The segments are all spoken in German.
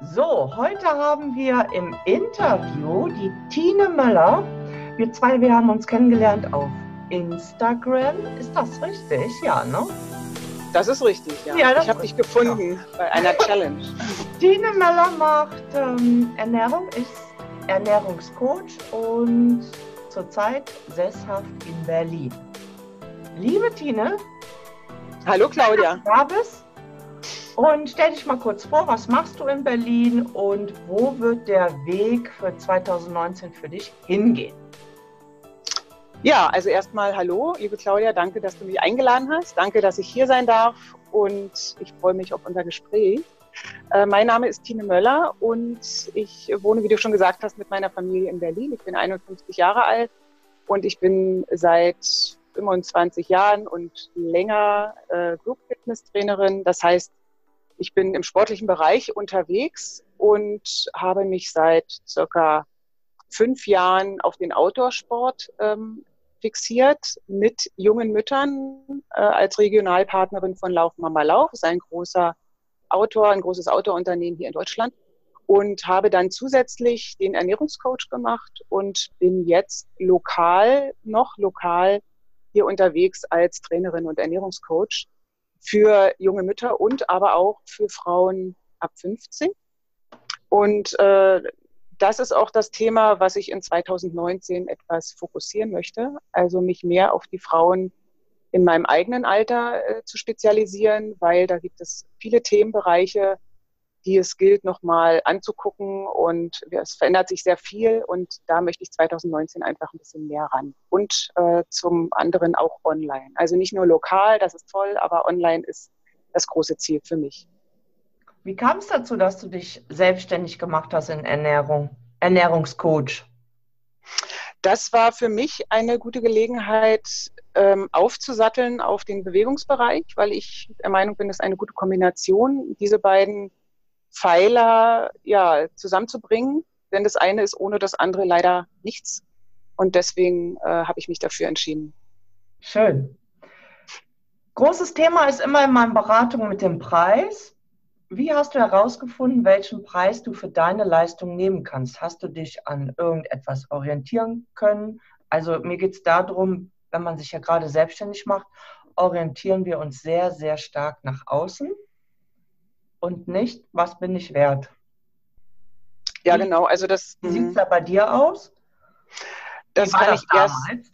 So, heute haben wir im Interview die Tine Möller. Wir zwei, wir haben uns kennengelernt auf Instagram. Ist das richtig? Ja, ne? Das ist richtig, ja. ja ich habe dich gefunden ja. bei einer Challenge. Tine Möller macht ähm, Ernährung, ist Ernährungscoach und zurzeit sesshaft in Berlin. Liebe Tine. Hallo Claudia. Da bist. Und stell dich mal kurz vor, was machst du in Berlin und wo wird der Weg für 2019 für dich hingehen? Ja, also erstmal hallo, liebe Claudia, danke, dass du mich eingeladen hast. Danke, dass ich hier sein darf und ich freue mich auf unser Gespräch. Äh, mein Name ist Tine Möller und ich wohne, wie du schon gesagt hast, mit meiner Familie in Berlin. Ich bin 51 Jahre alt und ich bin seit 25 Jahren und länger äh, Group Fitness Trainerin. Das heißt, ich bin im sportlichen Bereich unterwegs und habe mich seit circa fünf Jahren auf den Outdoor-Sport ähm, fixiert mit jungen Müttern äh, als Regionalpartnerin von Lauf Mama Lauf. Das ist ein großer Outdoor, ein großes Outdoor-Unternehmen hier in Deutschland. Und habe dann zusätzlich den Ernährungscoach gemacht und bin jetzt lokal, noch lokal hier unterwegs als Trainerin und Ernährungscoach für junge Mütter und aber auch für Frauen ab 50. Und äh, das ist auch das Thema, was ich in 2019 etwas fokussieren möchte. Also mich mehr auf die Frauen in meinem eigenen Alter äh, zu spezialisieren, weil da gibt es viele Themenbereiche, die es gilt, nochmal anzugucken. Und es verändert sich sehr viel und da möchte ich 2019 einfach ein bisschen mehr ran. Und äh, zum anderen auch online. Also nicht nur lokal, das ist toll, aber online ist das große Ziel für mich. Wie kam es dazu, dass du dich selbstständig gemacht hast in Ernährung, Ernährungscoach? Das war für mich eine gute Gelegenheit, ähm, aufzusatteln auf den Bewegungsbereich, weil ich der Meinung bin, es ist eine gute Kombination, diese beiden Pfeiler ja, zusammenzubringen. Denn das eine ist ohne das andere leider nichts. Und deswegen äh, habe ich mich dafür entschieden. Schön. Großes Thema ist immer in meinen Beratungen mit dem Preis. Wie hast du herausgefunden, welchen Preis du für deine Leistung nehmen kannst? Hast du dich an irgendetwas orientieren können? Also mir geht es darum, wenn man sich ja gerade selbstständig macht, orientieren wir uns sehr, sehr stark nach außen und nicht, was bin ich wert. Ja, wie, genau. Also das. Wie sieht es mhm. da bei dir aus? Das kann das ich damals? erst.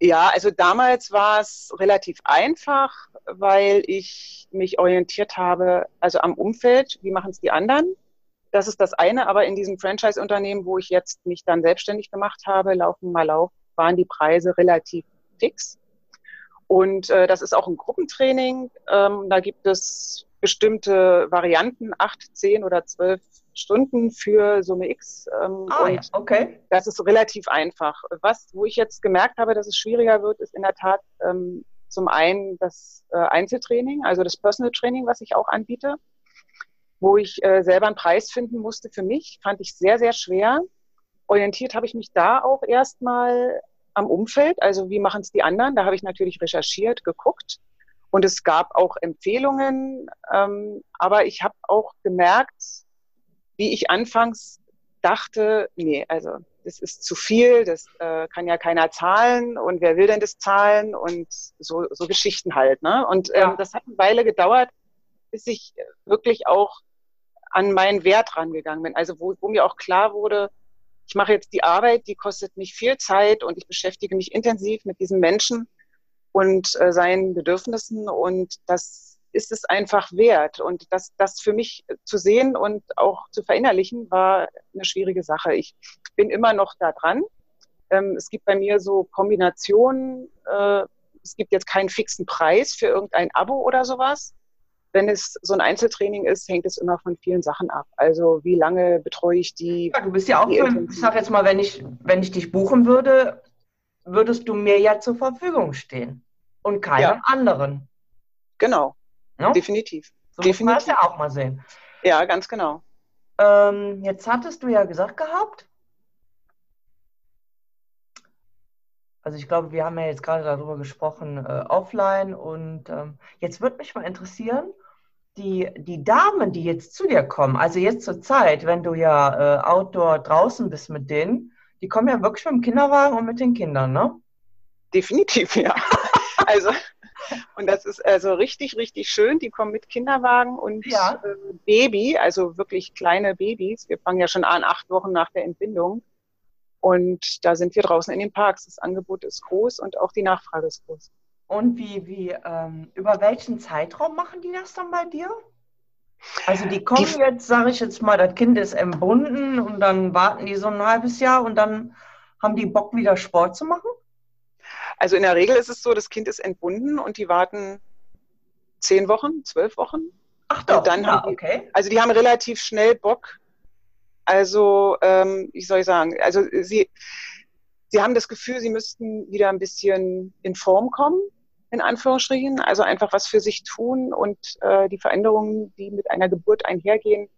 Ja, also damals war es relativ einfach, weil ich mich orientiert habe, also am Umfeld, wie machen es die anderen. Das ist das eine, aber in diesem Franchise-Unternehmen, wo ich jetzt mich dann selbstständig gemacht habe, laufen mal auf, waren die Preise relativ fix. Und äh, das ist auch ein Gruppentraining. Ähm, da gibt es bestimmte Varianten, acht, zehn oder zwölf Stunden für Summe X. Ähm, ah, ja. okay. Das ist relativ einfach. Was, wo ich jetzt gemerkt habe, dass es schwieriger wird, ist in der Tat ähm, zum einen das äh, Einzeltraining, also das Personal Training, was ich auch anbiete, wo ich äh, selber einen Preis finden musste für mich, fand ich sehr, sehr schwer. Orientiert habe ich mich da auch erstmal am Umfeld, also wie machen es die anderen. Da habe ich natürlich recherchiert, geguckt und es gab auch Empfehlungen, ähm, aber ich habe auch gemerkt, wie ich anfangs dachte, nee, also das ist zu viel, das äh, kann ja keiner zahlen und wer will denn das zahlen und so, so Geschichten halt. Ne? Und ähm, ja. das hat eine Weile gedauert, bis ich wirklich auch an meinen Wert rangegangen bin. Also wo, wo mir auch klar wurde, ich mache jetzt die Arbeit, die kostet mich viel Zeit und ich beschäftige mich intensiv mit diesen Menschen und äh, seinen Bedürfnissen und das ist es einfach wert. Und das, das für mich zu sehen und auch zu verinnerlichen, war eine schwierige Sache. Ich bin immer noch da dran. Ähm, es gibt bei mir so Kombinationen. Äh, es gibt jetzt keinen fixen Preis für irgendein Abo oder sowas. Wenn es so ein Einzeltraining ist, hängt es immer von vielen Sachen ab. Also wie lange betreue ich die? Ja, du bist ja auch, für, ich sag jetzt mal, wenn ich, wenn ich dich buchen würde, würdest du mir ja zur Verfügung stehen und keinem ja. anderen. Genau, no? definitiv. So definitiv. muss man das ja auch mal sehen. Ja, ganz genau. Ähm, jetzt hattest du ja gesagt gehabt, also ich glaube, wir haben ja jetzt gerade darüber gesprochen, äh, offline und ähm, jetzt würde mich mal interessieren, die, die Damen, die jetzt zu dir kommen, also jetzt zur Zeit, wenn du ja äh, outdoor draußen bist mit denen, die kommen ja wirklich mit dem Kinderwagen und mit den Kindern, ne? Definitiv, ja. also, und das ist also richtig, richtig schön. Die kommen mit Kinderwagen und ja. äh, Baby, also wirklich kleine Babys. Wir fangen ja schon an, acht Wochen nach der Entbindung. Und da sind wir draußen in den Parks. Das Angebot ist groß und auch die Nachfrage ist groß. Und wie, wie, ähm, über welchen Zeitraum machen die das dann bei dir? Also die kommen die, jetzt, sage ich jetzt mal, das Kind ist entbunden und dann warten die so ein halbes Jahr und dann haben die Bock, wieder Sport zu machen? Also in der Regel ist es so, das Kind ist entbunden und die warten zehn Wochen, zwölf Wochen. Ach doch, und dann ja, haben die, okay. Also die haben relativ schnell Bock. Also, ähm, wie soll ich sagen, also sie, sie haben das Gefühl, sie müssten wieder ein bisschen in Form kommen in Anführungsstrichen, also einfach was für sich tun und äh, die Veränderungen, die mit einer Geburt einhergehen,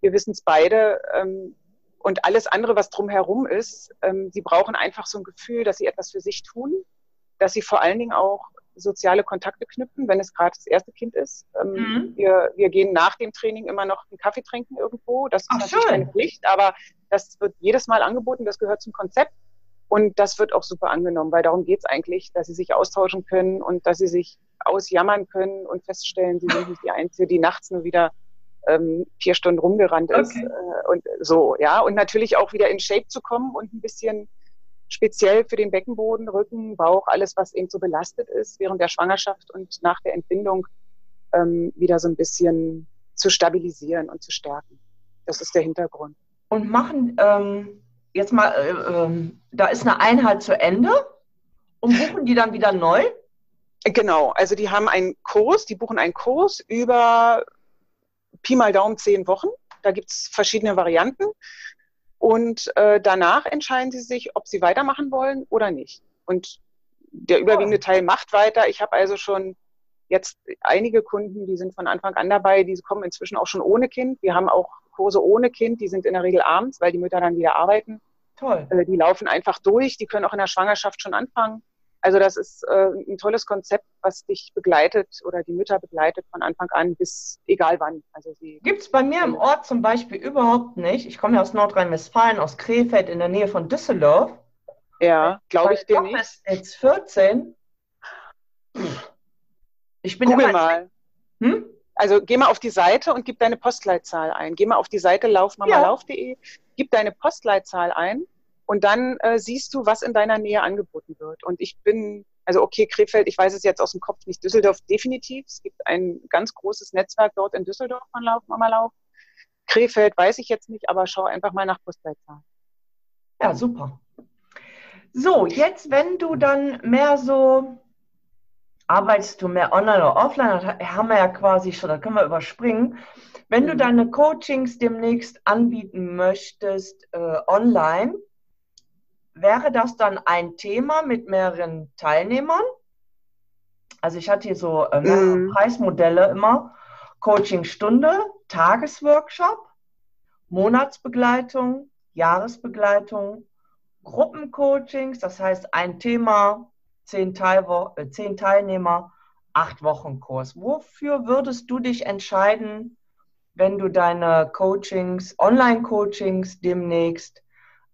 wir wissen es beide ähm, und alles andere, was drumherum ist, ähm, sie brauchen einfach so ein Gefühl, dass sie etwas für sich tun, dass sie vor allen Dingen auch soziale Kontakte knüpfen, wenn es gerade das erste Kind ist. Ähm, mhm. wir, wir gehen nach dem Training immer noch einen Kaffee trinken irgendwo. Das ist Ach, natürlich schön. keine Pflicht, aber das wird jedes Mal angeboten, das gehört zum Konzept. Und das wird auch super angenommen, weil darum geht es eigentlich, dass sie sich austauschen können und dass sie sich ausjammern können und feststellen, sie sind nicht die Einzige, die nachts nur wieder ähm, vier Stunden rumgerannt ist. Okay. Äh, und so, ja. Und natürlich auch wieder in Shape zu kommen und ein bisschen speziell für den Beckenboden, Rücken, Bauch, alles, was eben so belastet ist während der Schwangerschaft und nach der Entbindung, ähm, wieder so ein bisschen zu stabilisieren und zu stärken. Das ist der Hintergrund. Und machen ähm, jetzt mal, äh, äh, da ist eine Einheit zu Ende und buchen die dann wieder neu? Genau, also die haben einen Kurs, die buchen einen Kurs über Pi mal Daumen zehn Wochen. Da gibt es verschiedene Varianten. Und äh, danach entscheiden sie sich, ob sie weitermachen wollen oder nicht. Und der überwiegende Teil macht weiter. Ich habe also schon jetzt einige Kunden, die sind von Anfang an dabei, die kommen inzwischen auch schon ohne Kind. Wir haben auch Kurse ohne Kind, die sind in der Regel abends, weil die Mütter dann wieder arbeiten. Toll. Äh, die laufen einfach durch, die können auch in der Schwangerschaft schon anfangen. Also das ist äh, ein tolles Konzept, was dich begleitet oder die Mütter begleitet von Anfang an bis egal wann. Also Gibt es bei mir im Ort zum Beispiel überhaupt nicht. Ich komme ja aus Nordrhein-Westfalen, aus Krefeld in der Nähe von Düsseldorf. Ja, glaube ich dir nicht. Ist jetzt 14. Ich bin Google mal. Hm? Also geh mal auf die Seite und gib deine Postleitzahl ein. Geh mal auf die Seite laufmamalauf.de, ja. Gib deine Postleitzahl ein und dann äh, siehst du, was in deiner Nähe angeboten wird. Und ich bin, also okay, Krefeld, ich weiß es jetzt aus dem Kopf nicht, Düsseldorf definitiv. Es gibt ein ganz großes Netzwerk dort in Düsseldorf von Lauf Mama Lauf. Krefeld weiß ich jetzt nicht, aber schau einfach mal nach Postleitzahl. Ja, super. So, jetzt, wenn du dann mehr so arbeitest du mehr online oder offline? Das haben wir ja quasi schon, da können wir überspringen. Wenn du mhm. deine Coachings demnächst anbieten möchtest äh, online, wäre das dann ein Thema mit mehreren Teilnehmern? Also ich hatte hier so äh, mm. Preismodelle immer. Coachingstunde, Tagesworkshop, Monatsbegleitung, Jahresbegleitung, Gruppencoachings, das heißt ein Thema zehn, Teilwo äh, zehn Teilnehmer, acht Wochen Kurs. Wofür würdest du dich entscheiden, wenn du deine Coachings, Online-Coachings demnächst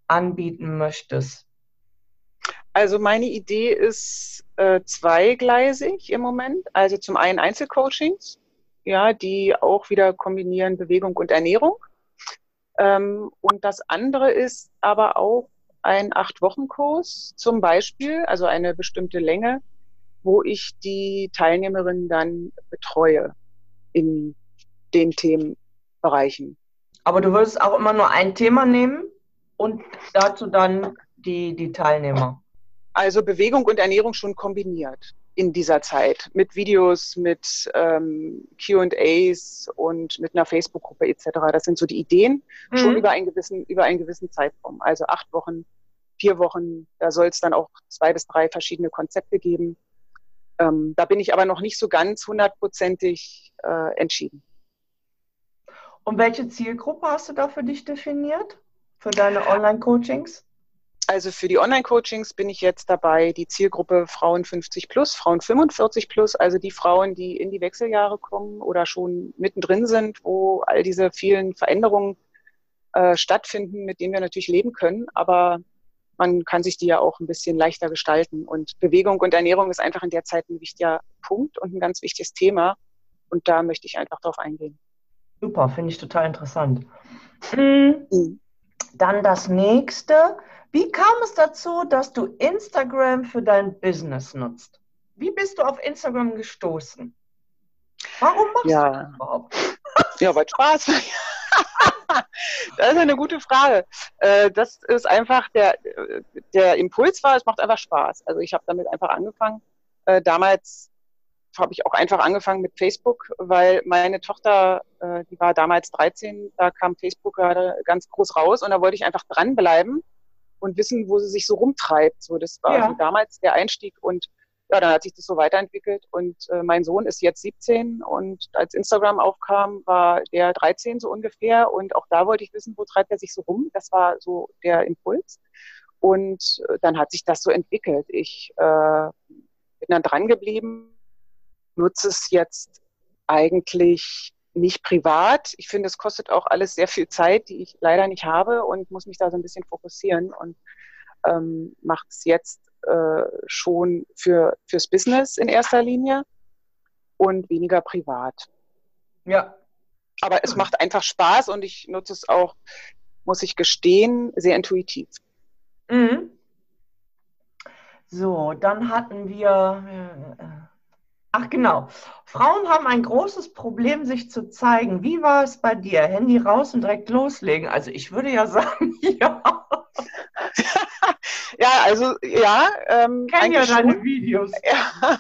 anbieten möchtest? Also meine Idee ist äh, zweigleisig im Moment. Also zum einen Einzelcoachings, ja, die auch wieder kombinieren Bewegung und Ernährung. Ähm, und das andere ist aber auch ein Acht-Wochen-Kurs zum Beispiel, also eine bestimmte Länge, wo ich die Teilnehmerinnen dann betreue in den Themenbereichen. Aber du würdest auch immer nur ein Thema nehmen und dazu dann die, die Teilnehmer. Also Bewegung und Ernährung schon kombiniert in dieser Zeit mit Videos, mit ähm, QAs und mit einer Facebook-Gruppe etc. Das sind so die Ideen mhm. schon über einen gewissen, über einen gewissen Zeitraum. Also acht Wochen, vier Wochen, da soll es dann auch zwei bis drei verschiedene Konzepte geben. Ähm, da bin ich aber noch nicht so ganz hundertprozentig äh, entschieden. Und welche Zielgruppe hast du da für dich definiert? Für deine Online-Coachings? Also für die Online-Coachings bin ich jetzt dabei, die Zielgruppe Frauen 50 plus, Frauen 45 plus, also die Frauen, die in die Wechseljahre kommen oder schon mittendrin sind, wo all diese vielen Veränderungen äh, stattfinden, mit denen wir natürlich leben können. Aber man kann sich die ja auch ein bisschen leichter gestalten. Und Bewegung und Ernährung ist einfach in der Zeit ein wichtiger Punkt und ein ganz wichtiges Thema. Und da möchte ich einfach drauf eingehen. Super, finde ich total interessant. Mhm. Dann das nächste. Wie kam es dazu, dass du Instagram für dein Business nutzt? Wie bist du auf Instagram gestoßen? Warum machst ja. du das überhaupt? Ja, weil Spaß. das ist eine gute Frage. Äh, das ist einfach der, der Impuls war, es macht einfach Spaß. Also ich habe damit einfach angefangen. Äh, damals habe ich auch einfach angefangen mit Facebook, weil meine Tochter, äh, die war damals 13, da kam Facebook gerade ganz groß raus und da wollte ich einfach dranbleiben und wissen, wo sie sich so rumtreibt. So, das war ja. so damals der Einstieg und ja, dann hat sich das so weiterentwickelt und äh, mein Sohn ist jetzt 17 und als Instagram aufkam, war der 13 so ungefähr und auch da wollte ich wissen, wo treibt er sich so rum. Das war so der Impuls und äh, dann hat sich das so entwickelt. Ich äh, bin dann dran geblieben, nutze es jetzt eigentlich nicht privat. Ich finde, es kostet auch alles sehr viel Zeit, die ich leider nicht habe und muss mich da so ein bisschen fokussieren und ähm, mache es jetzt äh, schon für, fürs Business in erster Linie und weniger privat. Ja. Aber es macht einfach Spaß und ich nutze es auch, muss ich gestehen, sehr intuitiv. Mhm. So, dann hatten wir, äh, ach genau, Frauen haben ein großes Problem, sich zu zeigen. Wie war es bei dir? Handy raus und direkt loslegen. Also ich würde ja sagen, ja. Ja, also ja. Ähm, Kenn ja deine schon, Videos. Ja,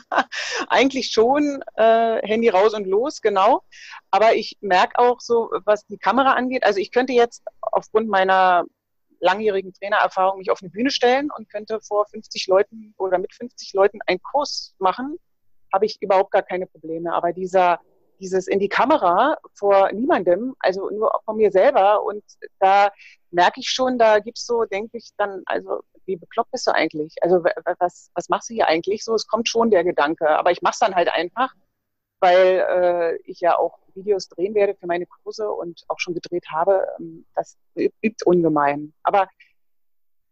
eigentlich schon äh, Handy raus und los, genau. Aber ich merke auch so, was die Kamera angeht. Also ich könnte jetzt aufgrund meiner langjährigen Trainererfahrung mich auf eine Bühne stellen und könnte vor 50 Leuten oder mit 50 Leuten einen Kurs machen. Habe ich überhaupt gar keine Probleme. Aber dieser dieses in die Kamera vor niemandem, also nur von mir selber. Und da merke ich schon, da gibt es so, denke ich, dann, also wie bekloppt bist du eigentlich? Also was, was machst du hier eigentlich so? Es kommt schon der Gedanke, aber ich mache es dann halt einfach, weil äh, ich ja auch Videos drehen werde für meine Kurse und auch schon gedreht habe. Ähm, das übt ungemein. Aber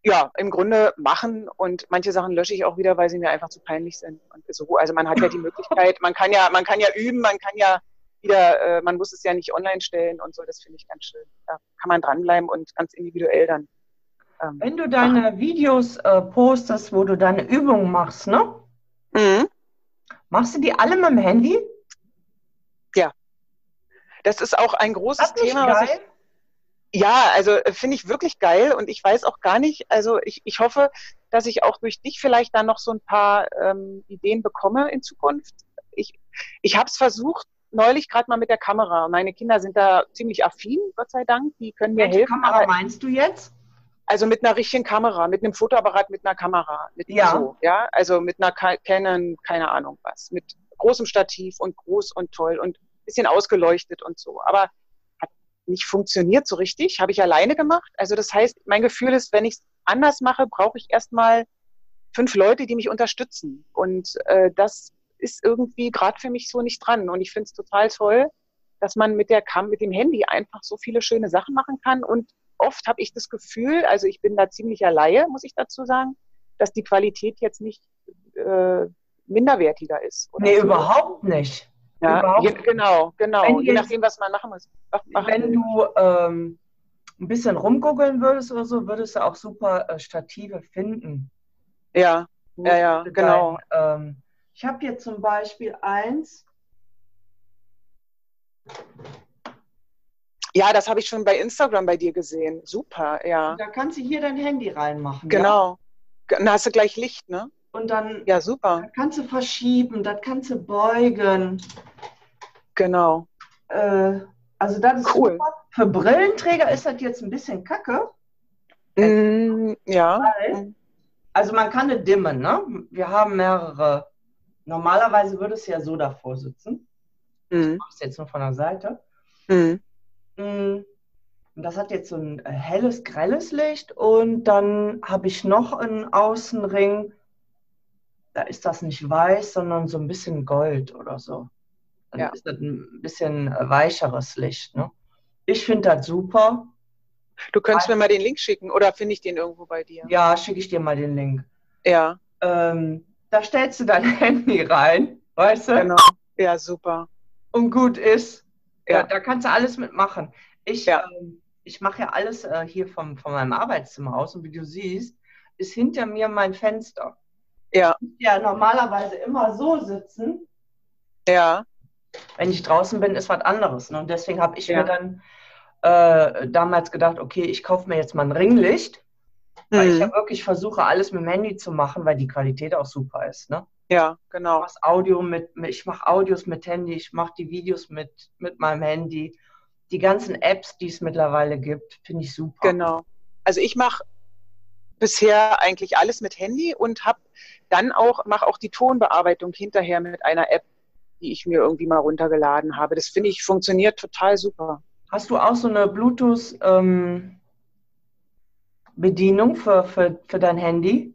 ja, im Grunde machen und manche Sachen lösche ich auch wieder, weil sie mir einfach zu peinlich sind. So, also man hat ja die Möglichkeit, man kann ja, man kann ja üben, man kann ja wieder, äh, man muss es ja nicht online stellen und so, das finde ich ganz schön. Da kann man dranbleiben und ganz individuell dann ähm, Wenn du deine machen. Videos äh, postest, wo du deine Übungen machst, ne? Mhm. Machst du die alle mit dem Handy? Ja. Das ist auch ein großes Thema, was ich. Ja, also äh, finde ich wirklich geil und ich weiß auch gar nicht, also ich, ich hoffe, dass ich auch durch dich vielleicht dann noch so ein paar ähm, Ideen bekomme in Zukunft. Ich, ich habe es versucht, neulich gerade mal mit der Kamera. Meine Kinder sind da ziemlich affin, Gott sei Dank. Die können mir Welche helfen. Kamera meinst du jetzt? Also mit einer richtigen Kamera, mit einem Fotoapparat, mit einer Kamera, mit ja. So, ja, also mit einer Canon, keine Ahnung was, mit großem Stativ und groß und toll und bisschen ausgeleuchtet und so. Aber nicht funktioniert so richtig, habe ich alleine gemacht. Also das heißt, mein Gefühl ist, wenn ich es anders mache, brauche ich erstmal fünf Leute, die mich unterstützen. Und äh, das ist irgendwie gerade für mich so nicht dran. Und ich finde es total toll, dass man mit der Cam, mit dem Handy einfach so viele schöne Sachen machen kann und oft habe ich das Gefühl, also ich bin da ziemlicher Laie, muss ich dazu sagen, dass die Qualität jetzt nicht äh, minderwertiger ist. nee, so. überhaupt nicht. Ja, je, genau, genau. Wenn je nachdem, was man machen muss. Wenn du ähm, ein bisschen rumgoogeln würdest oder so, würdest du auch super äh, Stative finden. Ja, ja, ja, genau. Dein, ähm, ich habe hier zum Beispiel eins. Ja, das habe ich schon bei Instagram bei dir gesehen. Super, ja. Da kannst du hier dein Handy reinmachen. Genau. Ja? Dann hast du gleich Licht, ne? Und dann ja, super. Kannst du verschieben, das kannst du beugen. Genau. Äh, also das ist cool. Super. Für Brillenträger ist das jetzt ein bisschen kacke. Mm, ja. Also man kann eine dimmen, ne? Wir haben mehrere. Normalerweise würde es ja so davor sitzen. Mhm. Ich mache es jetzt nur von der Seite. Mhm. Und das hat jetzt so ein äh, helles, grelles Licht. Und dann habe ich noch einen Außenring. Da ist das nicht weiß, sondern so ein bisschen Gold oder so. Dann ja. ist das ein bisschen äh, weicheres Licht. Ne? Ich finde das super. Du könntest mir mal den Link schicken oder finde ich den irgendwo bei dir? Ja, schicke ich dir mal den Link. Ja. Ähm, da stellst du dein Handy rein, weißt du? Genau. Ja, super. Und gut ist. Ja, ja da kannst du alles mitmachen. Ich, ja. ähm, ich mache ja alles äh, hier vom, von meinem Arbeitszimmer aus und wie du siehst, ist hinter mir mein Fenster. Ja. Ja normalerweise immer so sitzen. Ja. Wenn ich draußen bin, ist was anderes. Ne? Und deswegen habe ich ja. mir dann äh, damals gedacht, okay, ich kaufe mir jetzt mal ein Ringlicht. Mhm. Weil ich ja wirklich versuche, alles mit dem Handy zu machen, weil die Qualität auch super ist. Ne? Ja, genau. Ich Audio mit, ich mache Audios mit Handy, ich mache die Videos mit, mit meinem Handy die ganzen Apps, die es mittlerweile gibt, finde ich super. Genau. Also ich mache bisher eigentlich alles mit Handy und habe dann auch mache auch die Tonbearbeitung hinterher mit einer App, die ich mir irgendwie mal runtergeladen habe. Das finde ich funktioniert total super. Hast du auch so eine Bluetooth ähm, Bedienung für, für, für dein Handy?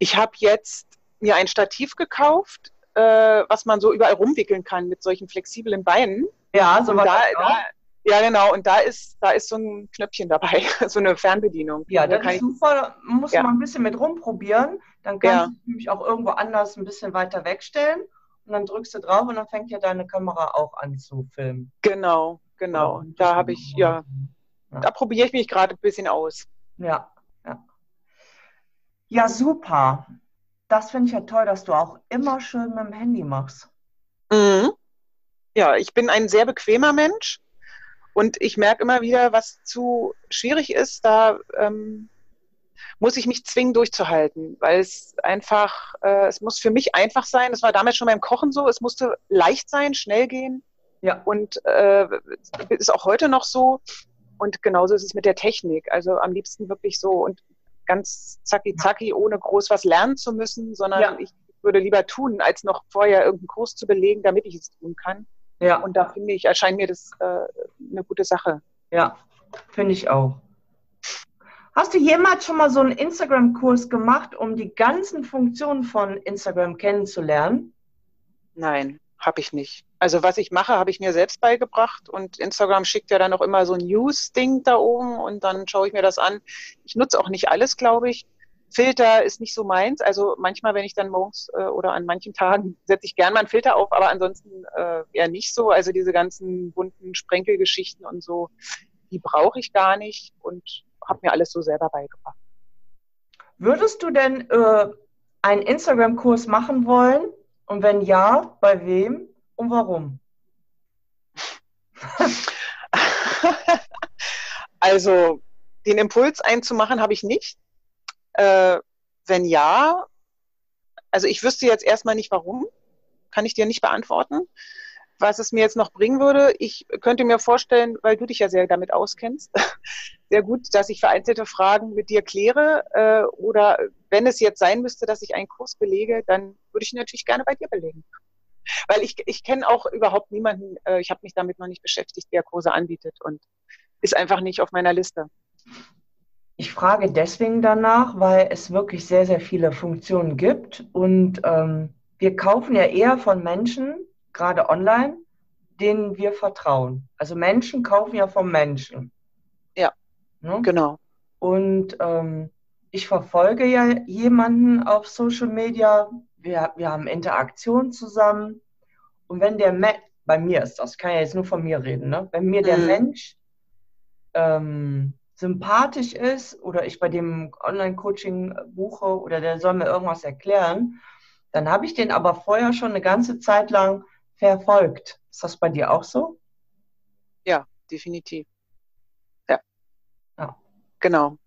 Ich habe jetzt mir ein Stativ gekauft, äh, was man so überall rumwickeln kann mit solchen flexiblen Beinen. Ja, so was. Da, da, ja, genau. Und da ist, da ist so ein Knöpfchen dabei, so eine Fernbedienung. Ja, das da ist super. Muss ja. man ein bisschen mit rumprobieren. Dann kannst ja. du nämlich auch irgendwo anders ein bisschen weiter wegstellen. Und dann drückst du drauf und dann fängt ja deine Kamera auch an zu filmen. Genau, genau. Ja, da habe ich, ja, ja, da probiere ich mich gerade ein bisschen aus. Ja, ja. Ja, super. Das finde ich ja toll, dass du auch immer schön mit dem Handy machst. Mhm. Ja, ich bin ein sehr bequemer Mensch. Und ich merke immer wieder, was zu schwierig ist, da ähm, muss ich mich zwingen durchzuhalten, weil es einfach, äh, es muss für mich einfach sein. Das war damals schon beim Kochen so. Es musste leicht sein, schnell gehen. Ja. Und äh, ist auch heute noch so. Und genauso ist es mit der Technik. Also am liebsten wirklich so und ganz zacki zacki, ohne groß was lernen zu müssen, sondern ja. ich würde lieber tun, als noch vorher irgendeinen Kurs zu belegen, damit ich es tun kann. Ja. Und da finde ich, erscheint mir das äh, eine gute Sache. Ja, finde ich auch. Hast du jemals schon mal so einen Instagram-Kurs gemacht, um die ganzen Funktionen von Instagram kennenzulernen? Nein, habe ich nicht. Also was ich mache, habe ich mir selbst beigebracht und Instagram schickt ja dann auch immer so ein News-Ding da oben und dann schaue ich mir das an. Ich nutze auch nicht alles, glaube ich. Filter ist nicht so meins. Also manchmal, wenn ich dann morgens äh, oder an manchen Tagen setze ich gern mal einen Filter auf, aber ansonsten äh, eher nicht so. Also diese ganzen bunten Sprenkelgeschichten und so, die brauche ich gar nicht und habe mir alles so selber beigebracht. Würdest du denn äh, einen Instagram-Kurs machen wollen? Und wenn ja, bei wem und warum? also den Impuls einzumachen habe ich nicht. Äh, wenn ja, also ich wüsste jetzt erstmal nicht warum, kann ich dir nicht beantworten. Was es mir jetzt noch bringen würde, ich könnte mir vorstellen, weil du dich ja sehr damit auskennst, sehr gut, dass ich vereinzelte Fragen mit dir kläre. Äh, oder wenn es jetzt sein müsste, dass ich einen Kurs belege, dann würde ich ihn natürlich gerne bei dir belegen. Weil ich, ich kenne auch überhaupt niemanden, äh, ich habe mich damit noch nicht beschäftigt, der Kurse anbietet und ist einfach nicht auf meiner Liste. Ich frage deswegen danach, weil es wirklich sehr, sehr viele Funktionen gibt und ähm, wir kaufen ja eher von Menschen, gerade online, denen wir vertrauen. Also Menschen kaufen ja vom Menschen. Ja, ne? genau. Und ähm, ich verfolge ja jemanden auf Social Media. Wir, wir haben Interaktion zusammen. Und wenn der Mensch, bei mir ist das, kann ja jetzt nur von mir reden, ne? wenn mir der mhm. Mensch ähm, sympathisch ist oder ich bei dem Online-Coaching buche oder der soll mir irgendwas erklären, dann habe ich den aber vorher schon eine ganze Zeit lang verfolgt. Ist das bei dir auch so? Ja, definitiv. Ja. ja. Genau.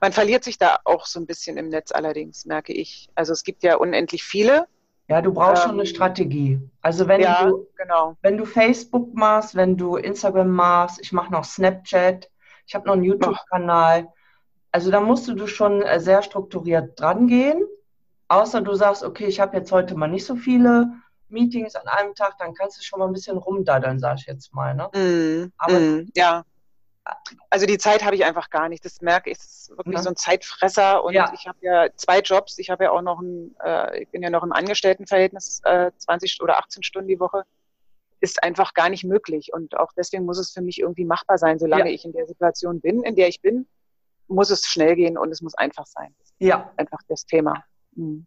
Man verliert sich da auch so ein bisschen im Netz allerdings, merke ich. Also es gibt ja unendlich viele. Ja, du brauchst ähm, schon eine ähm, Strategie. Also wenn ja, du genau. wenn du Facebook machst, wenn du Instagram machst, ich mache noch Snapchat, ich habe noch einen YouTube-Kanal. Also da musst du schon äh, sehr strukturiert dran gehen. Außer du sagst, okay, ich habe jetzt heute mal nicht so viele Meetings an einem Tag, dann kannst du schon mal ein bisschen rumdaddeln, sag ich jetzt mal. Ne? Mm, Aber mm, ja. Also die Zeit habe ich einfach gar nicht. Das merke ich, das ist wirklich ja. so ein Zeitfresser und ja. ich habe ja zwei Jobs. Ich habe ja auch noch ein, äh, ich bin ja noch im Angestelltenverhältnis, äh, 20 oder 18 Stunden die Woche. Ist einfach gar nicht möglich. Und auch deswegen muss es für mich irgendwie machbar sein, solange ja. ich in der Situation bin, in der ich bin, muss es schnell gehen und es muss einfach sein. Ja. Einfach das Thema. Mhm.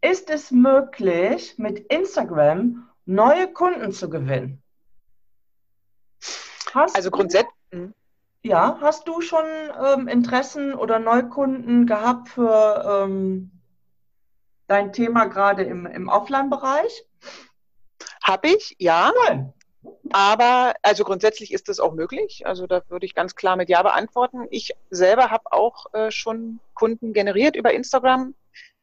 Ist es möglich, mit Instagram neue Kunden zu gewinnen? Hast also grundsätzlich. Ja, hast du schon ähm, Interessen oder Neukunden gehabt für ähm, dein Thema gerade im, im Offline-Bereich? Habe ich, ja. Nein. Aber also grundsätzlich ist das auch möglich. Also da würde ich ganz klar mit Ja beantworten. Ich selber habe auch äh, schon Kunden generiert über Instagram.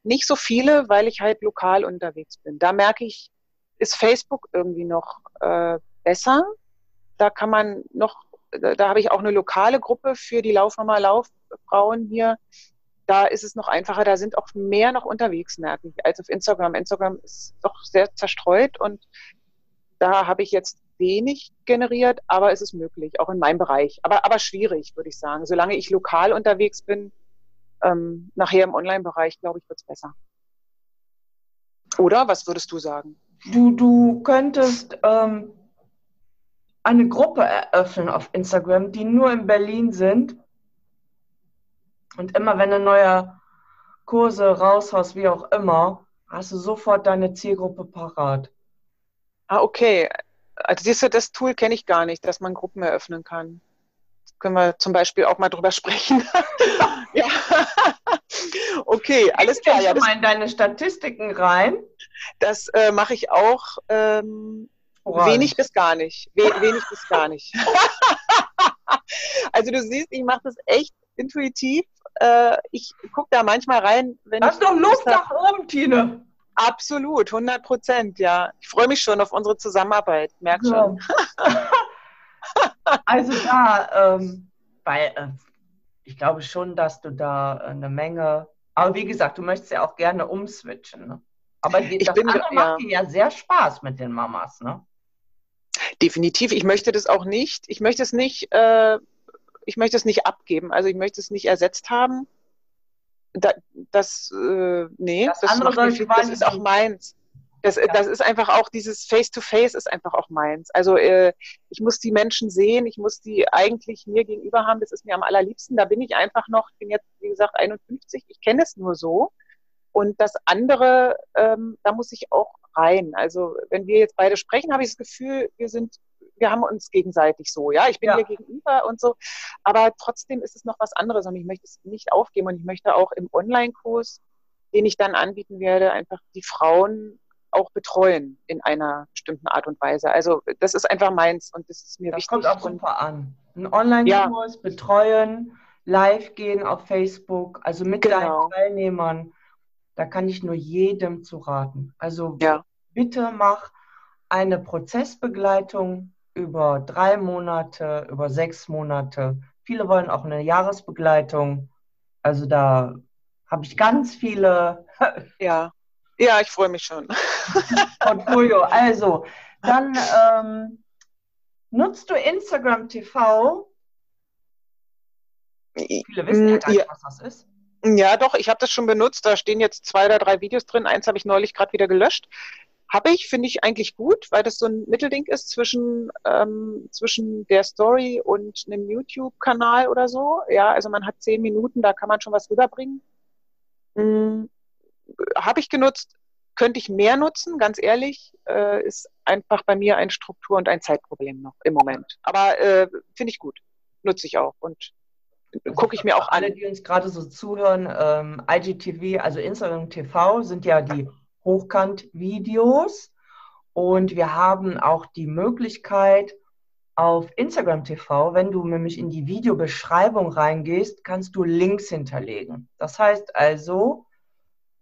Nicht so viele, weil ich halt lokal unterwegs bin. Da merke ich, ist Facebook irgendwie noch äh, besser. Da kann man noch, da, da habe ich auch eine lokale Gruppe für die Laufmama Lauffrauen hier. Da ist es noch einfacher, da sind auch mehr noch unterwegs, merke ich, als auf Instagram. Instagram ist doch sehr zerstreut und da habe ich jetzt wenig generiert, aber es ist möglich, auch in meinem Bereich. Aber, aber schwierig, würde ich sagen. Solange ich lokal unterwegs bin, ähm, nachher im Online-Bereich, glaube ich, wird es besser. Oder was würdest du sagen? Du, du könntest ähm, eine Gruppe eröffnen auf Instagram, die nur in Berlin sind. Und immer wenn ein neuer Kurse raushaust, wie auch immer, hast du sofort deine Zielgruppe parat. Ah, okay. Also siehst du, das Tool kenne ich gar nicht, dass man Gruppen eröffnen kann. Können wir zum Beispiel auch mal drüber sprechen. ja. okay, alles klar. Ja, das mal in deine Statistiken rein. Das äh, mache ich auch ähm, wenig bis gar nicht. We wenig bis gar nicht. also du siehst, ich mache das echt intuitiv. Äh, ich gucke da manchmal rein, wenn Hast ich. Hast doch Luft nach oben, Tine. Absolut, 100 Prozent, ja. Ich freue mich schon auf unsere Zusammenarbeit, merk ja. schon. also da, ähm, weil äh, ich glaube schon, dass du da eine Menge, aber wie gesagt, du möchtest ja auch gerne umswitchen. Ne? Aber die, ich das bin, andere ja. macht dir ja sehr Spaß mit den Mamas, ne? Definitiv. Ich möchte das auch nicht. Ich möchte es nicht, äh, ich möchte es nicht abgeben. Also ich möchte es nicht ersetzt haben da, das, äh, nee, das, das, viel, das ist auch meins. Das, ja. das ist einfach auch dieses Face-to-Face -face ist einfach auch meins. Also äh, ich muss die Menschen sehen, ich muss die eigentlich mir gegenüber haben. Das ist mir am allerliebsten. Da bin ich einfach noch, ich bin jetzt wie gesagt 51. Ich kenne es nur so. Und das andere, ähm, da muss ich auch rein. Also wenn wir jetzt beide sprechen, habe ich das Gefühl, wir sind wir haben uns gegenseitig so, ja, ich bin ja. hier gegenüber und so, aber trotzdem ist es noch was anderes und ich möchte es nicht aufgeben und ich möchte auch im Online-Kurs, den ich dann anbieten werde, einfach die Frauen auch betreuen in einer bestimmten Art und Weise. Also das ist einfach meins und das ist mir das wichtig. Das kommt auch super an. Ein Online-Kurs ja. betreuen, live gehen auf Facebook, also mit genau. deinen Teilnehmern. Da kann ich nur jedem zu raten. Also ja. bitte mach eine Prozessbegleitung über drei Monate, über sechs Monate. Viele wollen auch eine Jahresbegleitung. Also da habe ich ganz viele. ja, ja, ich freue mich schon. Portfolio. Also, dann ähm, nutzt du Instagram TV. Viele wissen ja gar nicht, was das ist. Ja, doch, ich habe das schon benutzt. Da stehen jetzt zwei oder drei Videos drin. Eins habe ich neulich gerade wieder gelöscht. Habe ich, finde ich eigentlich gut, weil das so ein Mittelding ist zwischen, ähm, zwischen der Story und einem YouTube-Kanal oder so. Ja, also man hat zehn Minuten, da kann man schon was rüberbringen. Hm, Habe ich genutzt, könnte ich mehr nutzen, ganz ehrlich, äh, ist einfach bei mir ein Struktur- und ein Zeitproblem noch im Moment. Aber äh, finde ich gut, nutze ich auch und gucke ich mir auch an. Alle, die uns gerade so zuhören, ähm, IGTV, also Instagram TV, sind ja die Hochkant-Videos. Und wir haben auch die Möglichkeit, auf Instagram TV, wenn du nämlich in die Videobeschreibung reingehst, kannst du Links hinterlegen. Das heißt also,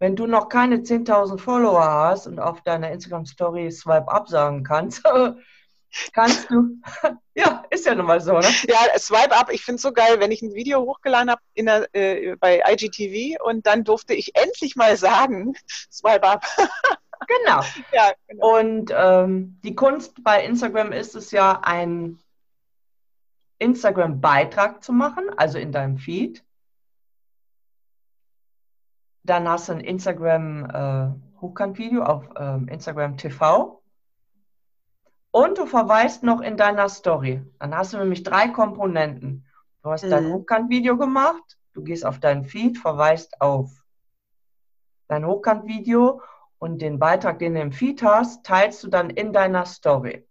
wenn du noch keine 10.000 Follower hast und auf deiner Instagram Story Swipe Up sagen kannst, kannst du, ja, ist ja nun mal so, ne? Ja, Swipe Up, ich finde es so geil, wenn ich ein Video hochgeladen habe äh, bei IGTV und dann durfte ich endlich mal sagen, Swipe Up. Genau. ja, genau. Und ähm, die Kunst bei Instagram ist es ja, ein Instagram-Beitrag zu machen, also in deinem Feed. Dann hast du ein Instagram-Hochkant-Video äh, auf äh, Instagram TV. Und du verweist noch in deiner Story. Dann hast du nämlich drei Komponenten. Du hast mhm. dein Hochkant-Video gemacht, du gehst auf deinen Feed, verweist auf dein Hochkant-Video und den Beitrag, den du im Feed hast, teilst du dann in deiner Story.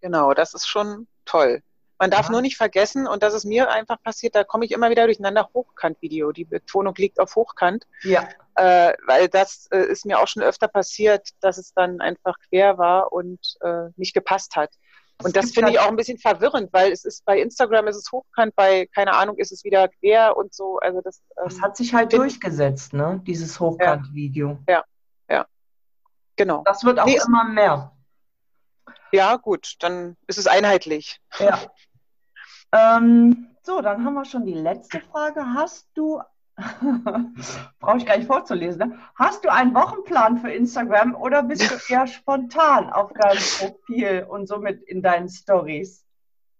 Genau, das ist schon toll. Man darf ja. nur nicht vergessen, und das ist mir einfach passiert, da komme ich immer wieder durcheinander, Hochkant-Video. Die Betonung liegt auf Hochkant. Ja. Äh, weil das äh, ist mir auch schon öfter passiert, dass es dann einfach quer war und äh, nicht gepasst hat. Und das finde ich auch ein bisschen verwirrend, weil es ist bei Instagram ist es hochkant, bei keine Ahnung ist es wieder quer und so. Also das, ähm, das hat sich halt durchgesetzt, ne? Dieses Hochkant-Video. Ja, ja, genau. Das wird auch nee, immer mehr. Ja, gut, dann ist es einheitlich. Ja. Ähm, so, dann haben wir schon die letzte Frage. Hast du Brauche ich gar nicht vorzulesen. Ne? Hast du einen Wochenplan für Instagram oder bist du eher spontan auf deinem Profil und somit in deinen Stories?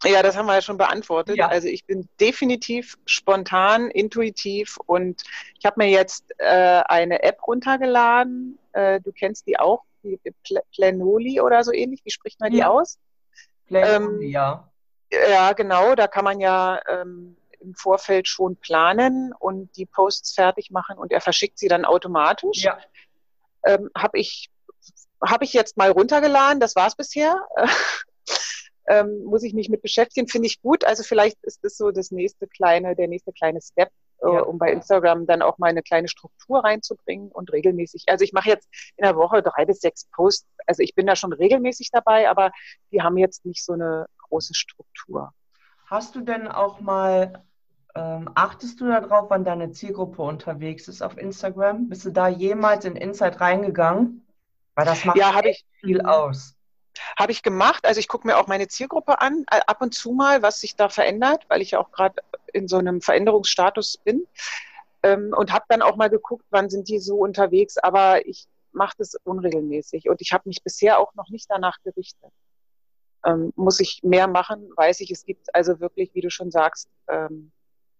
Ja, das haben wir ja schon beantwortet. Ja. Also ich bin definitiv spontan, intuitiv und ich habe mir jetzt äh, eine App runtergeladen. Äh, du kennst die auch, die Planoli oder so ähnlich. Wie spricht man die ja. aus? Planoli, ähm, ja. Ja, genau. Da kann man ja ähm, im Vorfeld schon planen und die Posts fertig machen und er verschickt sie dann automatisch. Ja. Ähm, Habe ich, hab ich jetzt mal runtergeladen, das war es bisher. ähm, muss ich mich mit beschäftigen, finde ich gut. Also vielleicht ist das so das nächste kleine, der nächste kleine Step, äh, ja. um bei Instagram dann auch mal eine kleine Struktur reinzubringen und regelmäßig. Also ich mache jetzt in der Woche drei bis sechs Posts. Also ich bin da schon regelmäßig dabei, aber die haben jetzt nicht so eine große Struktur. Hast du denn auch mal ähm, achtest du darauf, wann deine Zielgruppe unterwegs ist auf Instagram? Bist du da jemals in Insight reingegangen? Weil das macht ja, ich, viel aus. Habe ich gemacht. Also ich gucke mir auch meine Zielgruppe an, äh, ab und zu mal, was sich da verändert, weil ich ja auch gerade in so einem Veränderungsstatus bin. Ähm, und habe dann auch mal geguckt, wann sind die so unterwegs. Aber ich mache das unregelmäßig und ich habe mich bisher auch noch nicht danach gerichtet. Ähm, muss ich mehr machen, weiß ich, es gibt also wirklich, wie du schon sagst, ähm,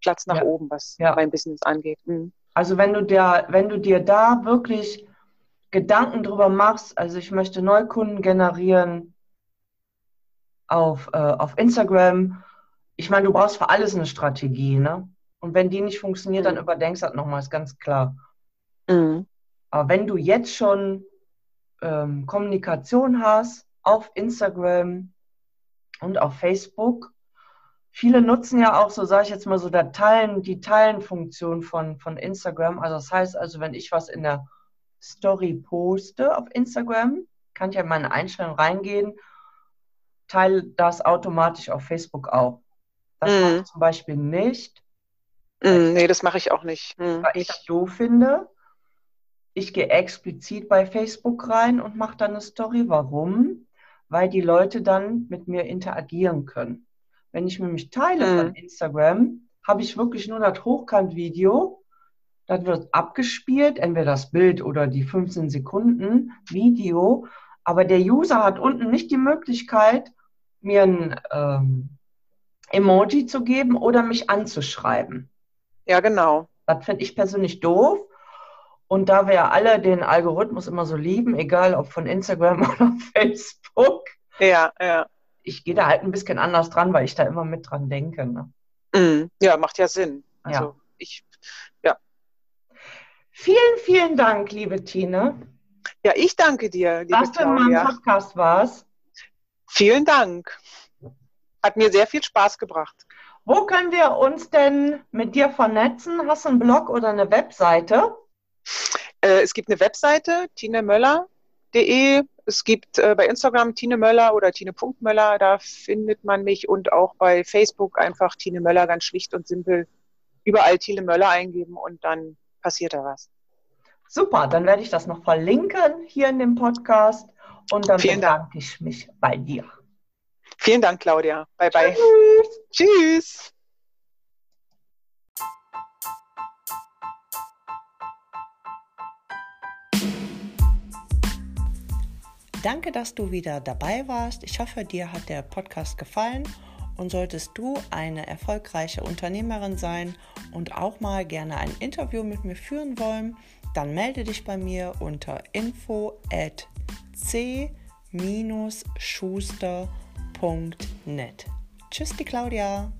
Platz nach ja. oben, was ja. mein Business angeht. Mhm. Also wenn du dir, wenn du dir da wirklich Gedanken drüber machst, also ich möchte Neukunden generieren auf, äh, auf Instagram, ich meine, du brauchst für alles eine Strategie, ne? Und wenn die nicht funktioniert, mhm. dann überdenkst du das nochmal, ist ganz klar. Mhm. Aber wenn du jetzt schon ähm, Kommunikation hast auf Instagram und auf Facebook, Viele nutzen ja auch so, sage ich jetzt mal so, der Teilen, die Teilen-Funktion von, von Instagram. Also das heißt also, wenn ich was in der Story poste auf Instagram, kann ich ja in meine Einstellung reingehen, teile das automatisch auf Facebook auch. Das mm. mache ich zum Beispiel nicht. Mm, nee, das mache ich auch nicht. Mm, weil ich das doof finde. Ich gehe explizit bei Facebook rein und mache dann eine Story. Warum? Weil die Leute dann mit mir interagieren können. Wenn ich mich teile mhm. von Instagram, habe ich wirklich nur das Hochkant-Video. Das wird abgespielt, entweder das Bild oder die 15 Sekunden Video. Aber der User hat unten nicht die Möglichkeit, mir ein ähm, Emoji zu geben oder mich anzuschreiben. Ja, genau. Das finde ich persönlich doof. Und da wir ja alle den Algorithmus immer so lieben, egal ob von Instagram oder Facebook, ja, ja ich gehe da halt ein bisschen anders dran, weil ich da immer mit dran denke. Ne? Mm, ja, macht ja Sinn. Also ja. ich, ja. Vielen, vielen Dank, liebe Tine. Ja, ich danke dir, liebe Dass du in meinem Podcast warst. Vielen Dank. Hat mir sehr viel Spaß gebracht. Wo können wir uns denn mit dir vernetzen? Hast du einen Blog oder eine Webseite? Äh, es gibt eine Webseite, tinemöller.de. Es gibt äh, bei Instagram Tine Möller oder Tine.Möller, da findet man mich und auch bei Facebook einfach Tine Möller ganz schlicht und simpel überall Tine Möller eingeben und dann passiert da was. Super, dann werde ich das noch verlinken hier in dem Podcast und dann Vielen bedanke Dank. ich mich bei dir. Vielen Dank, Claudia. Bye, bye. Tschüss. Tschüss. Danke, dass du wieder dabei warst. Ich hoffe, dir hat der Podcast gefallen Und solltest du eine erfolgreiche Unternehmerin sein und auch mal gerne ein Interview mit mir führen wollen, dann melde dich bei mir unter info at c-schuster.net. Tschüss, die Claudia.